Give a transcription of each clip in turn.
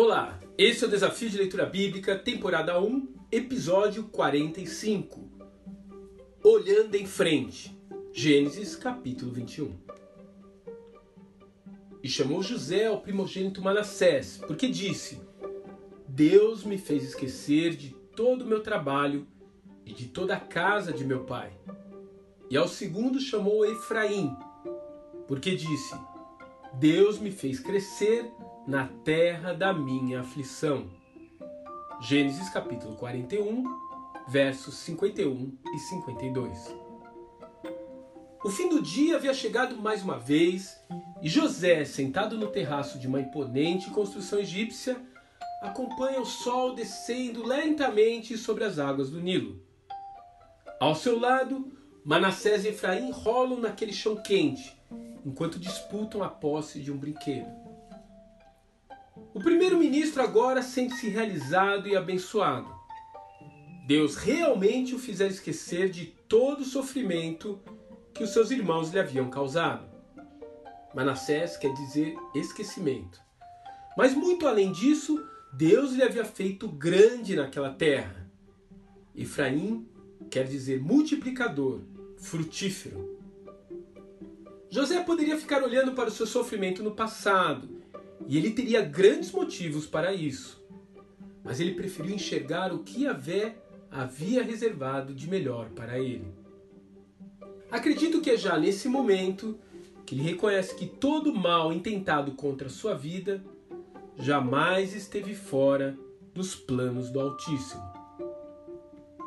Olá, esse é o Desafio de Leitura Bíblica, temporada 1, episódio 45. Olhando em frente. Gênesis, capítulo 21. E chamou José ao primogênito Manassés, porque disse: Deus me fez esquecer de todo o meu trabalho e de toda a casa de meu pai. E ao segundo chamou Efraim, porque disse: Deus me fez crescer na terra da minha aflição. Gênesis capítulo 41, versos 51 e 52. O fim do dia havia chegado mais uma vez e José, sentado no terraço de uma imponente construção egípcia, acompanha o sol descendo lentamente sobre as águas do Nilo. Ao seu lado, Manassés e Efraim rolam naquele chão quente, enquanto disputam a posse de um brinquedo. O primeiro-ministro agora sente-se realizado e abençoado. Deus realmente o fizer esquecer de todo o sofrimento que os seus irmãos lhe haviam causado. Manassés quer dizer esquecimento. Mas muito além disso, Deus lhe havia feito grande naquela terra. Efraim quer dizer multiplicador, frutífero. José poderia ficar olhando para o seu sofrimento no passado e ele teria grandes motivos para isso. Mas ele preferiu enxergar o que Yahvé havia reservado de melhor para ele. Acredito que é já nesse momento que ele reconhece que todo mal intentado contra sua vida jamais esteve fora dos planos do Altíssimo.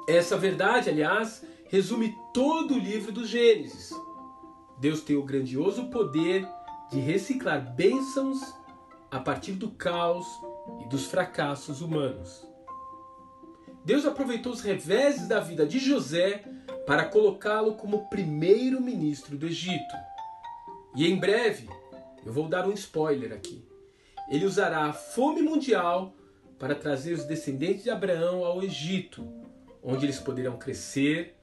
Essa verdade, aliás, resume todo o livro do Gênesis. Deus tem o grandioso poder de reciclar bênçãos a partir do caos e dos fracassos humanos. Deus aproveitou os reveses da vida de José para colocá-lo como primeiro-ministro do Egito. E em breve, eu vou dar um spoiler aqui. Ele usará a fome mundial para trazer os descendentes de Abraão ao Egito, onde eles poderão crescer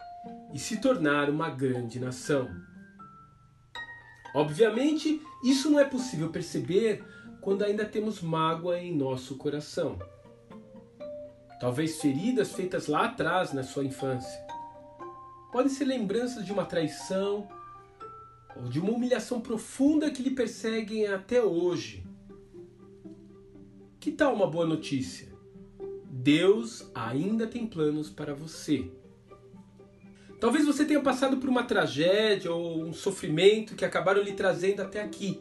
e se tornar uma grande nação. Obviamente, isso não é possível perceber quando ainda temos mágoa em nosso coração. Talvez feridas feitas lá atrás na sua infância. Podem ser lembranças de uma traição ou de uma humilhação profunda que lhe perseguem até hoje. Que tal uma boa notícia? Deus ainda tem planos para você. Talvez você tenha passado por uma tragédia ou um sofrimento que acabaram lhe trazendo até aqui.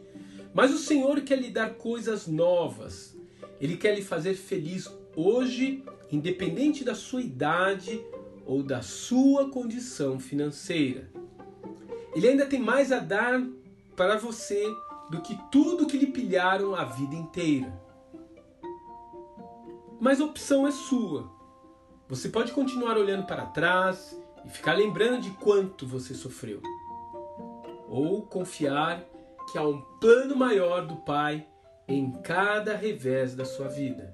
Mas o Senhor quer lhe dar coisas novas. Ele quer lhe fazer feliz hoje, independente da sua idade ou da sua condição financeira. Ele ainda tem mais a dar para você do que tudo que lhe pilharam a vida inteira. Mas a opção é sua. Você pode continuar olhando para trás e ficar lembrando de quanto você sofreu. Ou confiar que há um plano maior do Pai em cada revés da sua vida,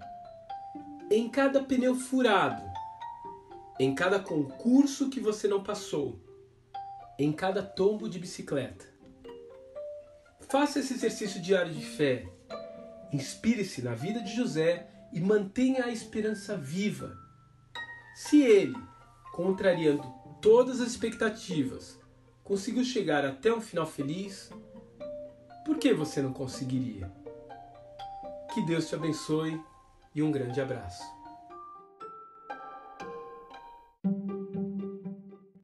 em cada pneu furado, em cada concurso que você não passou, em cada tombo de bicicleta. Faça esse exercício diário de fé. Inspire-se na vida de José e mantenha a esperança viva. Se ele, contrariando todas as expectativas, conseguiu chegar até um final feliz, por que você não conseguiria? Que Deus te abençoe e um grande abraço.